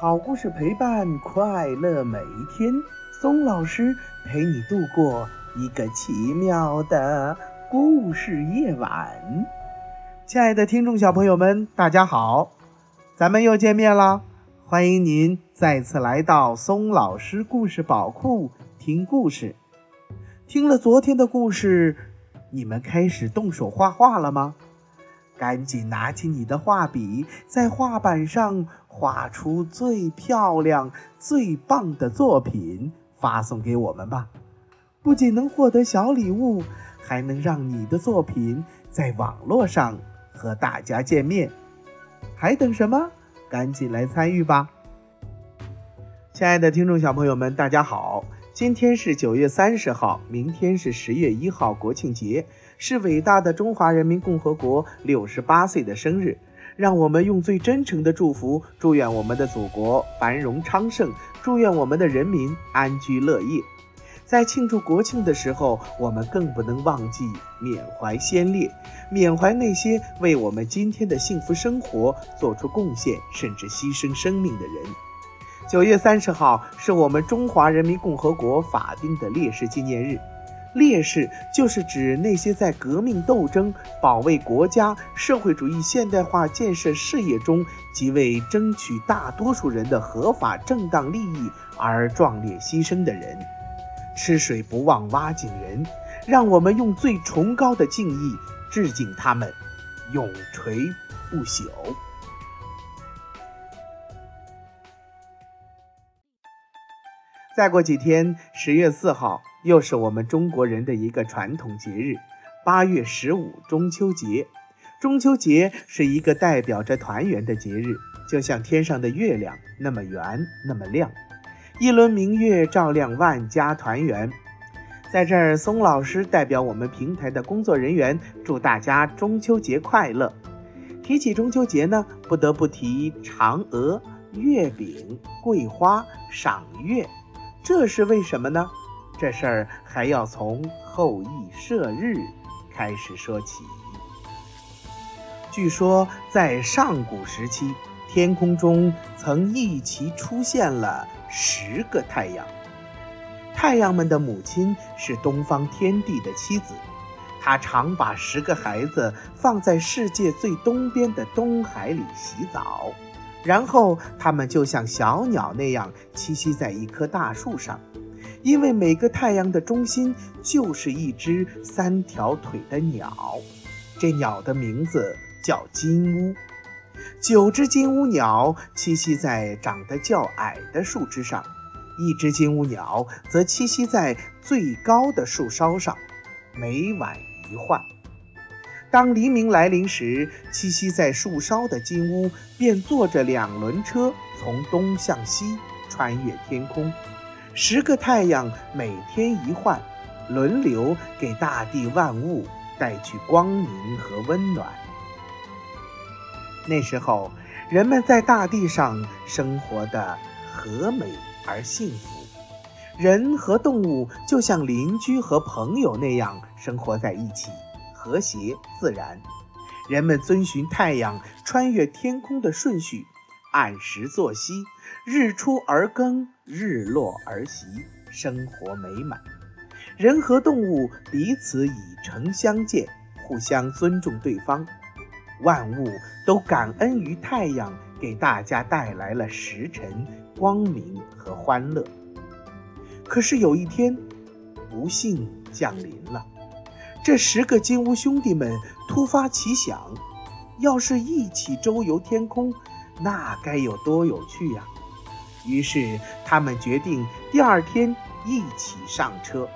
好故事陪伴快乐每一天。松老师陪你度过一个奇妙的故事夜晚。亲爱的听众小朋友们，大家好，咱们又见面了。欢迎您再次来到松老师故事宝库听故事。听了昨天的故事，你们开始动手画画了吗？赶紧拿起你的画笔，在画板上画出最漂亮、最棒的作品，发送给我们吧！不仅能获得小礼物，还能让你的作品在网络上和大家见面。还等什么？赶紧来参与吧！亲爱的听众小朋友们，大家好！今天是九月三十号，明天是十月一号，国庆节。是伟大的中华人民共和国六十八岁的生日，让我们用最真诚的祝福，祝愿我们的祖国繁荣昌盛，祝愿我们的人民安居乐业。在庆祝国庆的时候，我们更不能忘记缅怀先烈，缅怀那些为我们今天的幸福生活做出贡献，甚至牺牲生命的人。九月三十号是我们中华人民共和国法定的烈士纪念日。烈士就是指那些在革命斗争、保卫国家、社会主义现代化建设事业中，即为争取大多数人的合法正当利益而壮烈牺牲的人。吃水不忘挖井人，让我们用最崇高的敬意致敬他们，永垂不朽。再过几天，十月四号。又是我们中国人的一个传统节日，八月十五中秋节。中秋节是一个代表着团圆的节日，就像天上的月亮那么圆，那么亮，一轮明月照亮万家团圆。在这儿，松老师代表我们平台的工作人员，祝大家中秋节快乐。提起中秋节呢，不得不提嫦娥、月饼、桂花、赏月，这是为什么呢？这事儿还要从后羿射日开始说起。据说在上古时期，天空中曾一齐出现了十个太阳。太阳们的母亲是东方天帝的妻子，她常把十个孩子放在世界最东边的东海里洗澡，然后它们就像小鸟那样栖息在一棵大树上。因为每个太阳的中心就是一只三条腿的鸟，这鸟的名字叫金乌。九只金乌鸟栖息在长得较矮的树枝上，一只金乌鸟则栖息在最高的树梢上，每晚一换。当黎明来临时，栖息在树梢的金乌便坐着两轮车从东向西穿越天空。十个太阳每天一换，轮流给大地万物带去光明和温暖。那时候，人们在大地上生活的和美而幸福，人和动物就像邻居和朋友那样生活在一起，和谐自然。人们遵循太阳穿越天空的顺序。按时作息，日出而耕，日落而息，生活美满。人和动物彼此以诚相见，互相尊重对方。万物都感恩于太阳，给大家带来了时辰、光明和欢乐。可是有一天，不幸降临了。这十个金乌兄弟们突发奇想，要是一起周游天空。那该有多有趣呀！于是他们决定第二天一起上车。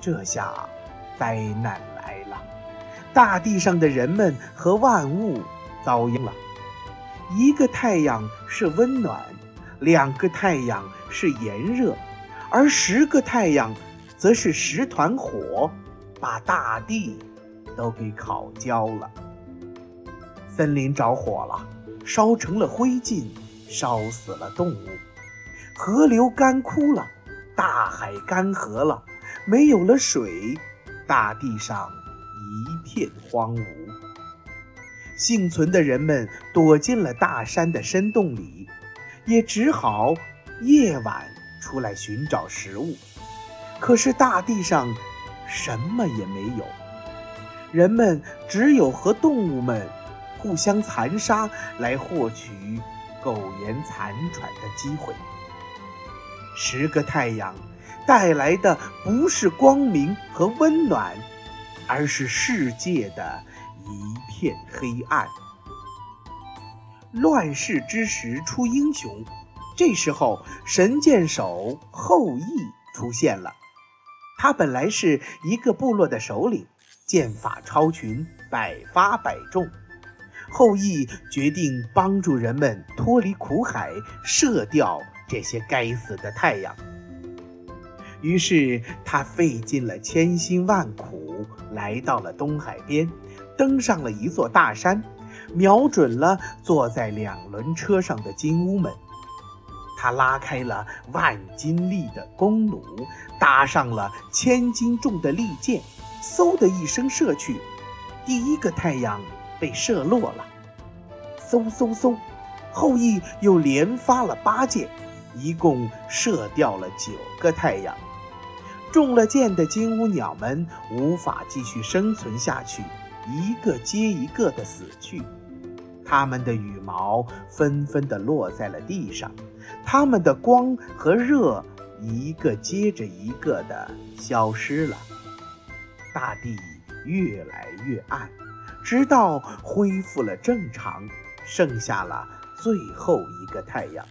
这下灾难来了，大地上的人们和万物遭殃了。一个太阳是温暖，两个太阳是炎热，而十个太阳则是十团火，把大地都给烤焦了。森林着火了。烧成了灰烬，烧死了动物；河流干枯了，大海干涸了，没有了水，大地上一片荒芜。幸存的人们躲进了大山的深洞里，也只好夜晚出来寻找食物。可是大地上什么也没有，人们只有和动物们互相残杀来获取苟延残喘的机会。十个太阳带来的不是光明和温暖，而是世界的一片黑暗。乱世之时出英雄，这时候神箭手后羿出现了。他本来是一个部落的首领，剑法超群，百发百中。后羿决定帮助人们脱离苦海，射掉这些该死的太阳。于是他费尽了千辛万苦，来到了东海边，登上了一座大山，瞄准了坐在两轮车上的金乌们。他拉开了万斤力的弓弩，搭上了千斤重的利箭，嗖的一声射去，第一个太阳被射落了。嗖嗖嗖，后羿又连发了八箭，一共射掉了九个太阳。中了箭的金乌鸟们无法继续生存下去，一个接一个的死去。它们的羽毛纷纷地落在了地上，它们的光和热一个接着一个地消失了，大地越来越暗，直到恢复了正常，剩下了最后一个太阳。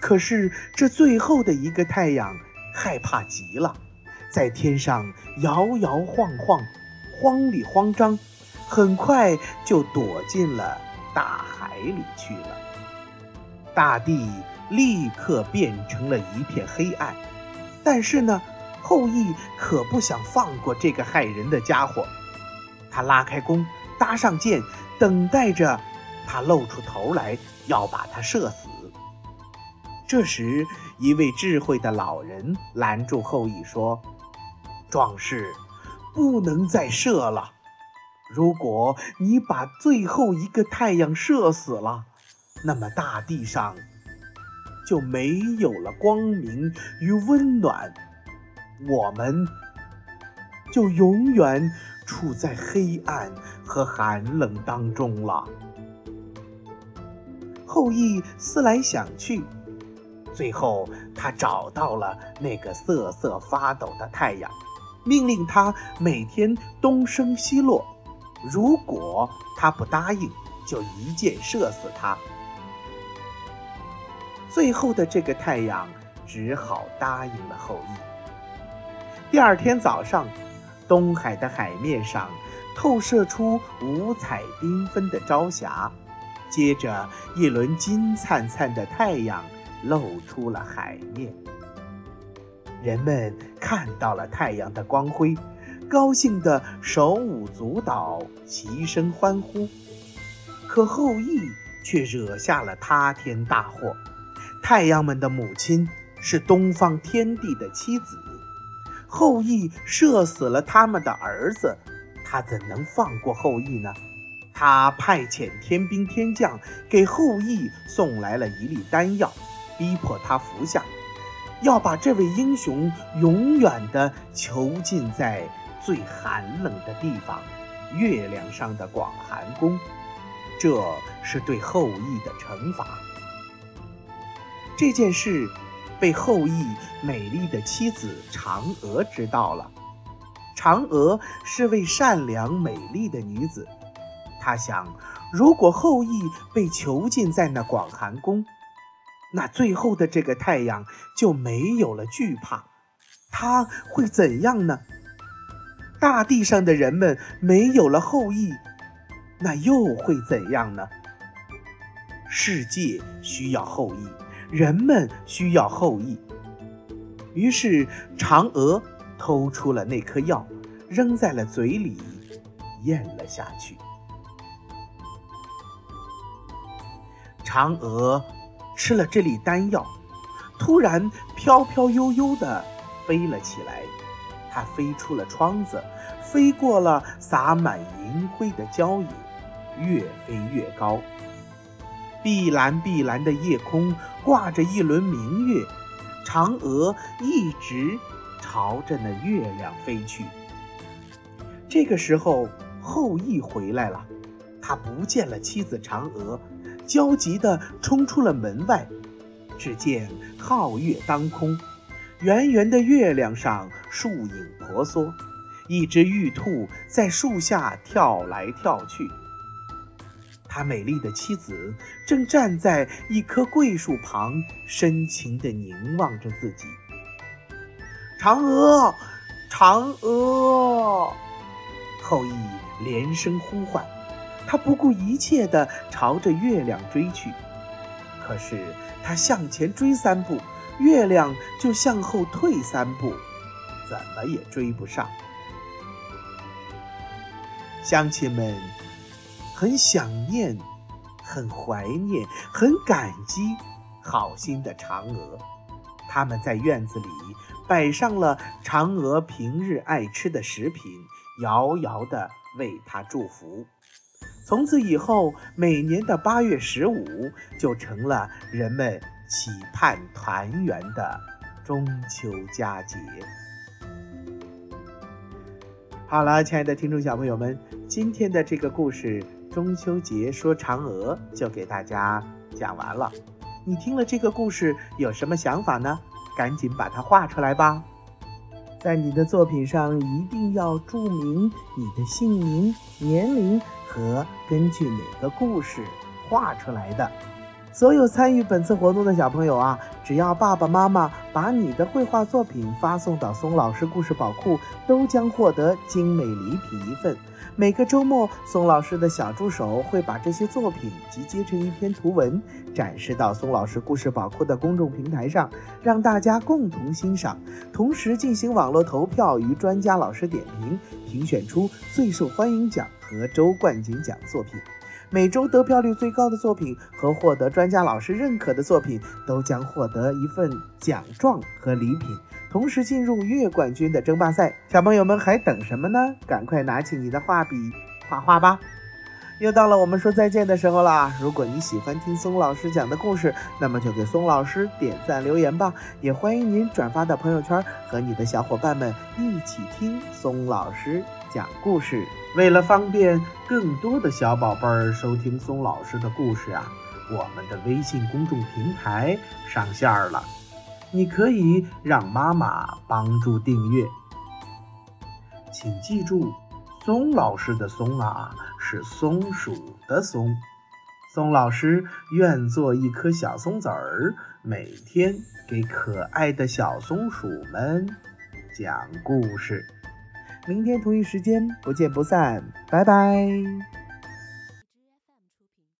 可是这最后的一个太阳害怕极了，在天上摇摇晃晃，慌里慌张。很快就躲进了大海里去了。大地立刻变成了一片黑暗。但是呢，后羿可不想放过这个害人的家伙。他拉开弓，搭上箭，等待着他露出头来，要把他射死。这时，一位智慧的老人拦住后羿，说：“壮士，不能再射了。”如果你把最后一个太阳射死了，那么大地上就没有了光明与温暖，我们就永远处在黑暗和寒冷当中了。后羿思来想去，最后他找到了那个瑟瑟发抖的太阳，命令他每天东升西落。如果他不答应，就一箭射死他。最后的这个太阳只好答应了后羿。第二天早上，东海的海面上透射出五彩缤纷的朝霞，接着一轮金灿灿的太阳露出了海面。人们看到了太阳的光辉。高兴的手舞足蹈，齐声欢呼。可后羿却惹下了塌天大祸。太阳们的母亲是东方天帝的妻子，后羿射死了他们的儿子，他怎能放过后羿呢？他派遣天兵天将给后羿送来了一粒丹药，逼迫他服下，要把这位英雄永远的囚禁在。最寒冷的地方，月亮上的广寒宫，这是对后羿的惩罚。这件事被后羿美丽的妻子嫦娥知道了。嫦娥是位善良美丽的女子，她想，如果后羿被囚禁在那广寒宫，那最后的这个太阳就没有了惧怕，他会怎样呢？大地上的人们没有了后羿，那又会怎样呢？世界需要后羿，人们需要后羿。于是嫦娥偷出了那颗药，扔在了嘴里，咽了下去。嫦娥吃了这粒丹药，突然飘飘悠悠地飞了起来。它飞出了窗子，飞过了洒满银灰的郊野，越飞越高。碧蓝碧蓝的夜空挂着一轮明月，嫦娥一直朝着那月亮飞去。这个时候，后羿回来了，他不见了妻子嫦娥，焦急地冲出了门外。只见皓月当空，圆圆的月亮上树影婆娑，一只玉兔在树下跳来跳去。他美丽的妻子正站在一棵桂树旁，深情地凝望着自己。嫦娥，嫦娥！后羿连声呼唤，他不顾一切地朝着月亮追去。可是他向前追三步，月亮就向后退三步，怎么也追不上。乡亲们很想念，很怀念，很感激好心的嫦娥。他们在院子里摆上了嫦娥平日爱吃的食品，遥遥地为她祝福。从此以后，每年的八月十五就成了人们期盼团圆的中秋佳节。好了，亲爱的听众小朋友们，今天的这个故事《中秋节说嫦娥》就给大家讲完了。你听了这个故事有什么想法呢？赶紧把它画出来吧！在你的作品上一定要注明你的姓名、年龄。和根据哪个故事画出来的？所有参与本次活动的小朋友啊，只要爸爸妈妈把你的绘画作品发送到松老师故事宝库，都将获得精美礼品一份。每个周末，松老师的小助手会把这些作品集结成一篇图文，展示到松老师故事宝库的公众平台上，让大家共同欣赏。同时进行网络投票与专家老师点评，评选出最受欢迎奖和周冠军奖作品。每周得票率最高的作品和获得专家老师认可的作品都将获得一份奖状和礼品，同时进入月冠军的争霸赛。小朋友们还等什么呢？赶快拿起你的画笔画画吧！又到了我们说再见的时候啦！如果你喜欢听松老师讲的故事，那么就给松老师点赞留言吧。也欢迎您转发到朋友圈，和你的小伙伴们一起听松老师讲故事。为了方便更多的小宝贝儿收听松老师的故事啊，我们的微信公众平台上线了，你可以让妈妈帮助订阅。请记住，松老师的“松”啊。是松鼠的松，松老师愿做一颗小松子儿，每天给可爱的小松鼠们讲故事。明天同一时间不见不散，拜拜。